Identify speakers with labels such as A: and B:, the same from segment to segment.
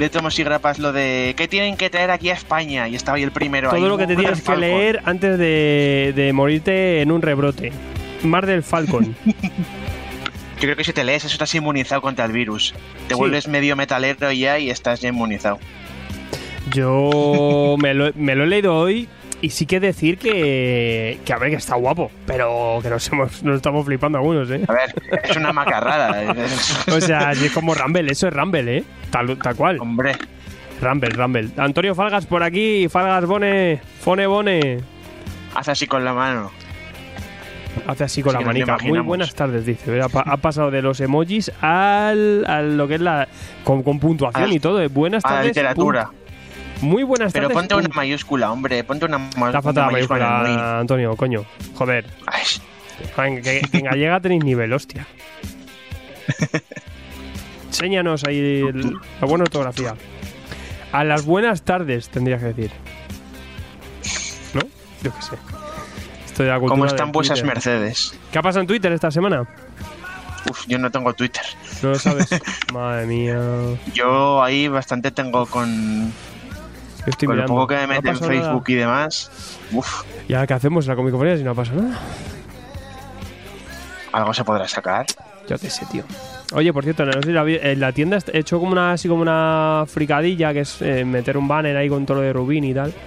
A: de tomos y grapas lo de ¿qué tienen que traer aquí a España? Y estaba ahí el primero.
B: Todo lo que te tienes que leer antes de, de, morirte en un rebrote. Mar del Falcon.
A: Yo creo que si te lees eso estás inmunizado contra el virus. Te vuelves medio metalero ya y estás ya inmunizado.
B: Yo me lo, me lo he leído hoy y sí que decir que, que a ver, que está guapo, pero que nos, hemos, nos estamos flipando algunos, ¿eh?
A: A ver, es una macarrada.
B: o sea, es como Rumble, eso es Rumble, ¿eh? Tal, tal cual.
A: Hombre.
B: Rumble, Rumble. Antonio Falgas por aquí, Falgas Bone, Fone Bone.
A: Hace así con la mano.
B: Hace así con la manica. Muy buenas tardes, dice. Ha, pasado de los emojis al, al, lo que es la. con, puntuación y todo. ¿eh? Buenas tardes. A
A: la literatura.
B: Muy buenas
A: tardes.
B: Pero
A: ponte una mayúscula, hombre. Ponte una,
B: una mayúscula. Antonio, coño. Joder. Que, en gallega tenéis nivel, hostia. Enséñanos ahí la buena ortografía. A las buenas tardes, tendría que decir. ¿No? Yo qué sé.
A: Estoy de ¿Cómo están vuestras Mercedes?
B: ¿Qué ha pasado en Twitter esta semana?
A: Uf, yo no tengo Twitter.
B: No lo sabes. Madre mía.
A: Yo ahí bastante tengo con
B: estoy
A: Con
B: mirando.
A: lo poco que me mete en Facebook y demás. Uf.
B: ¿Y ahora qué hacemos en la comicofonía si no pasa nada?
A: Algo se podrá sacar.
B: Yo qué sé, tío. Oye, por cierto, en la tienda he hecho como una, así como una fricadilla, que es eh, meter un banner ahí con todo lo de Rubín y tal.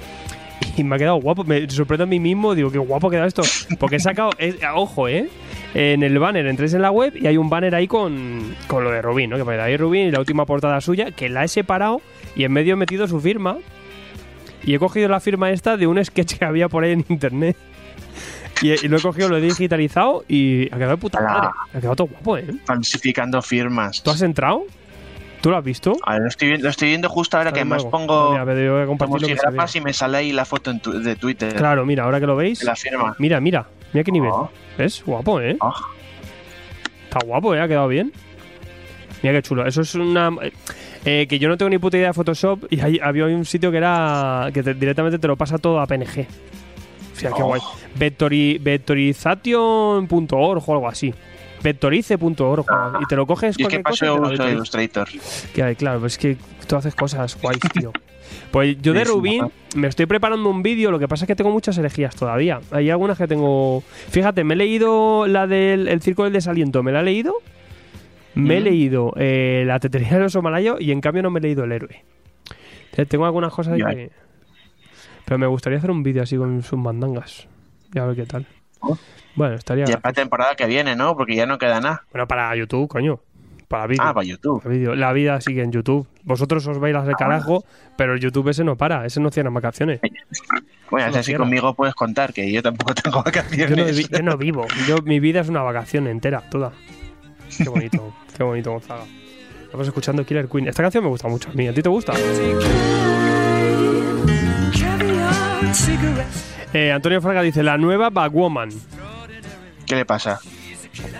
B: Y me ha quedado guapo. Me sorprendo a mí mismo. Digo, qué guapo ha quedado esto. Porque he sacado, ojo, ¿eh? En el banner entréis en la web y hay un banner ahí con, con lo de Rubín, ¿no? Que pone ahí Rubín y la última portada suya, que la he separado y en medio he metido su firma y he cogido la firma esta de un sketch que había por ahí en internet. Y, lo he cogido, lo he digitalizado y ha quedado de puta madre. Ha quedado todo guapo, ¿eh?
A: Falsificando firmas.
B: ¿Tú has entrado? ¿Tú lo has visto?
A: A ver, lo estoy, lo estoy viendo justo ahora que más pongo.
B: Mira, voy a compartir
A: y me sale ahí la foto de Twitter.
B: Claro, mira, ahora que lo veis.
A: La firma.
B: Mira, mira. Mira qué nivel. Oh. ¿Ves? Guapo, ¿eh? Oh. Está guapo, ¿eh? Ha quedado bien. Mira qué chulo. Eso es una. Eh, que yo no tengo ni puta idea de Photoshop y había un sitio que era que directamente te lo pasa todo a PNG. O sea, qué oh. guay. vectorization.org o algo así. Vectorice.org y te lo coges
A: ¿Y qué pasó yo uso Illustrator?
B: Que, claro, es que tú haces cosas guay, tío. Pues yo de Rubin me estoy preparando un vídeo, lo que pasa es que tengo muchas herejías todavía. Hay algunas que tengo... Fíjate, me he leído la del el Circo del Desaliento, ¿me la he leído? Me he leído eh, La tetería de los malayos y en cambio no me he leído El héroe. tengo algunas cosas que... Pero me gustaría hacer un vídeo así con sus mandangas. Y a ver qué tal. Oh. Bueno, estaría...
A: Ya para temporada que viene, ¿no? Porque ya no queda nada.
B: Bueno, para YouTube, coño. Para vídeo.
A: Ah, para YouTube.
B: La vida sigue en YouTube. Vosotros os vais a hacer ah. carajo, pero el YouTube ese no para. Ese no cierra vacaciones.
A: Bueno, así conmigo puedes contar que yo tampoco tengo vacaciones.
B: Yo no, vivo. Yo, mi vida es una vacación entera, toda. Qué bonito. Qué bonito, Gonzaga. Estamos escuchando Killer Queen. Esta canción me gusta mucho a mí. ¿A ti te gusta? Eh, Antonio Fraga dice, la nueva Bagwoman.
A: ¿Qué le pasa?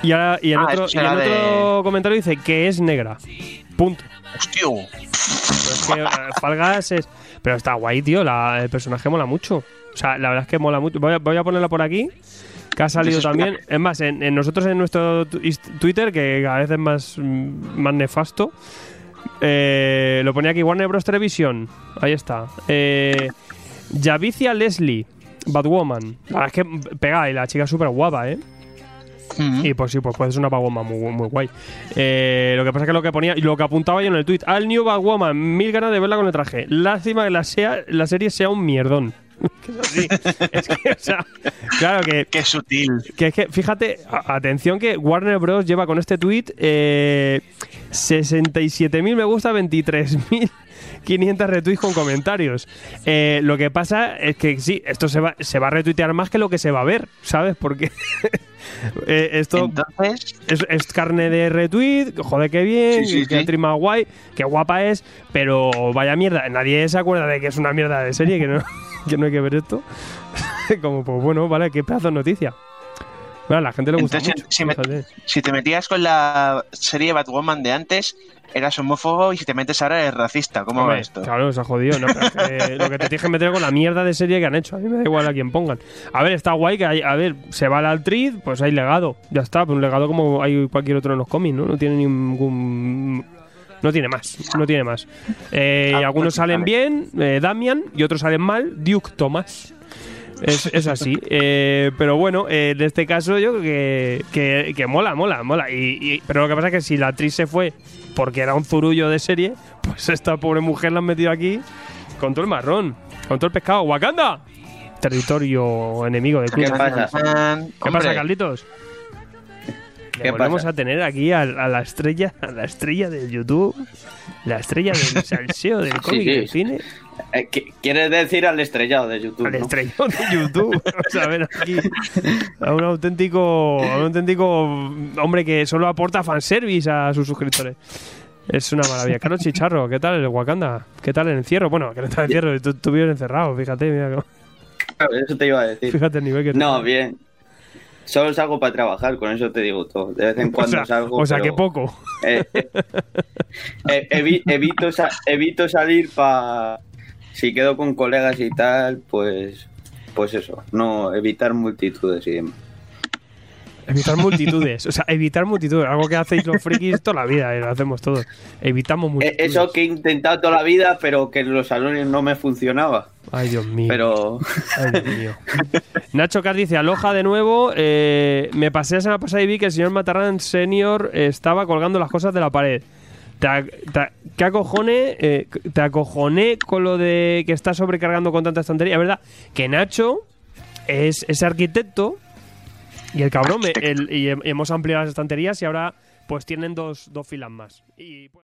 B: Y, ahora, y en ah, otro, y en otro comentario dice que es negra. Punto.
A: Hostia.
B: es que eh, Falgas es... Pero está guay, tío. el personaje mola mucho. O sea, la verdad es que mola mucho. Voy a, voy a ponerla por aquí que ha salido también. Es más, en, nosotros en nuestro Twitter, que cada vez es más, más nefasto, eh, lo ponía aquí Warner Bros. Television. Ahí está. Eh, Javicia Leslie, Batwoman. La verdad es que pega y la chica es súper guapa, ¿eh? Y pues sí, pues puede ser una Batwoman muy, muy guay. Eh, lo que pasa es que lo que ponía, y lo que apuntaba yo en el tweet, al New Batwoman, mil ganas de verla con el traje. Lástima que la, sea, la serie sea un mierdón. es que, o sea, claro que.
A: Qué sutil.
B: Que es que, fíjate, atención que Warner Bros. lleva con este tweet eh, 67.000 me gusta, 23.500 retweets con comentarios. Eh, lo que pasa es que sí, esto se va, se va a retuitear más que lo que se va a ver, ¿sabes? Porque eh, esto
A: Entonces,
B: es, es carne de retweet, joder, qué bien,
A: Sí, sí,
B: qué
A: sí.
B: guay, qué guapa es, pero vaya mierda, nadie se acuerda de que es una mierda de serie, que no, que no hay que ver esto. Como, pues bueno, vale, qué pedazo de noticia. Bueno, a la gente le gusta
A: Entonces,
B: mucho.
A: si me-
B: fíjate.
A: si te metías con la serie Batwoman de antes, eras homófobo y si te metes ahora eres racista. ¿Cómo
B: Hombre,
A: va esto?
B: Claro, se ha jodido. No, pero es que lo que te tienes que meter con la mierda de serie que han hecho. A mí me da igual a quien pongan. A ver, está guay que hay, a ver, se va la actriz, pues hay legado. Ya está, pues un legado como hay cualquier otro en los cómics, ¿no? No tiene ningún. No tiene más, no tiene más. Eh,
A: Ah,
B: algunos salen bien, eh, Damian, y otros salen mal, Duke Thomas. Es, es así. Eh, pero bueno, eh, en este caso yo creo que, que, que mola, mola, mola. Y, y- pero lo que pasa es que si la actriz se fue porque era un zurullo de serie, pues esta pobre mujer la han metido aquí con todo el marrón, con todo el pescado. ¡Wakanda! Territorio enemigo de
C: ¿Qué
B: Club.
C: pasa?
B: ¿Qué pasa, Carlitos?
C: ¿Qué
B: volvemos
C: pasa?
B: a tener aquí a, a la estrella, a la estrella del YouTube, la estrella del salseo del cómic y
C: sí.
B: del cine.
C: Eh, ¿qué- ¿Quieres decir al estrellado de YouTube?
B: Al
C: no?
B: estrellón de YouTube. Vamos a ver aquí a un auténtico, a un auténtico hombre que solo aporta fanservice a sus suscriptores. Es una maravilla. Carlos Chicharro, ¿qué tal el Wakanda? ¿Qué tal el encierro? Bueno, que no está el encierro, tú, tú vives encerrado, fíjate, mira, cómo-
C: Eso te iba a decir.
B: fíjate el nivel que
C: No, bien. Solo salgo para trabajar, con eso te digo todo. De vez en
B: O
C: cuando
B: sea,
C: salgo.
B: o sea
C: pero,
B: que poco.
C: eh, eh, eh, evi- evito, sa- evito salir para. Si quedo con colegas y tal, pues. Pues eso. No, evitar multitudes y demás.
B: Evitar multitudes. O sea, evitar multitudes. Algo que hacéis los frikis toda la vida, y lo hacemos todos. Evitamos
C: Eh,
B: multitudes.
C: Eso que he intentado toda la vida, pero que en los salones no me funcionaba.
B: Ay, Dios mío.
C: Pero.
B: Ay, Dios mío. Nacho Car dice, aloja de nuevo. eh, me pasé la semana pasada y vi que el señor Matarrán Senior estaba colgando las cosas de la pared. Te, te, ¿Qué acojoné? eh, te acojoné con lo de que está sobrecargando con tanta estantería. Es verdad que Nacho es, es arquitecto y el cabrón, me- el- y hem- hemos ampliado las estanterías y ahora pues tienen dos, dos filas más. Y, pues,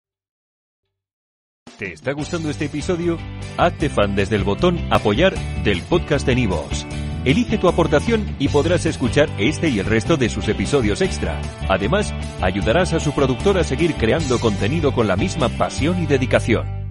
D: ¿Te está gustando este episodio? Hazte fan desde el botón Apoyar del podcast de Nivos. Elige tu aportación y podrás escuchar este y el resto de sus episodios extra. Además, ayudarás a su productor a seguir creando contenido con la misma pasión y dedicación.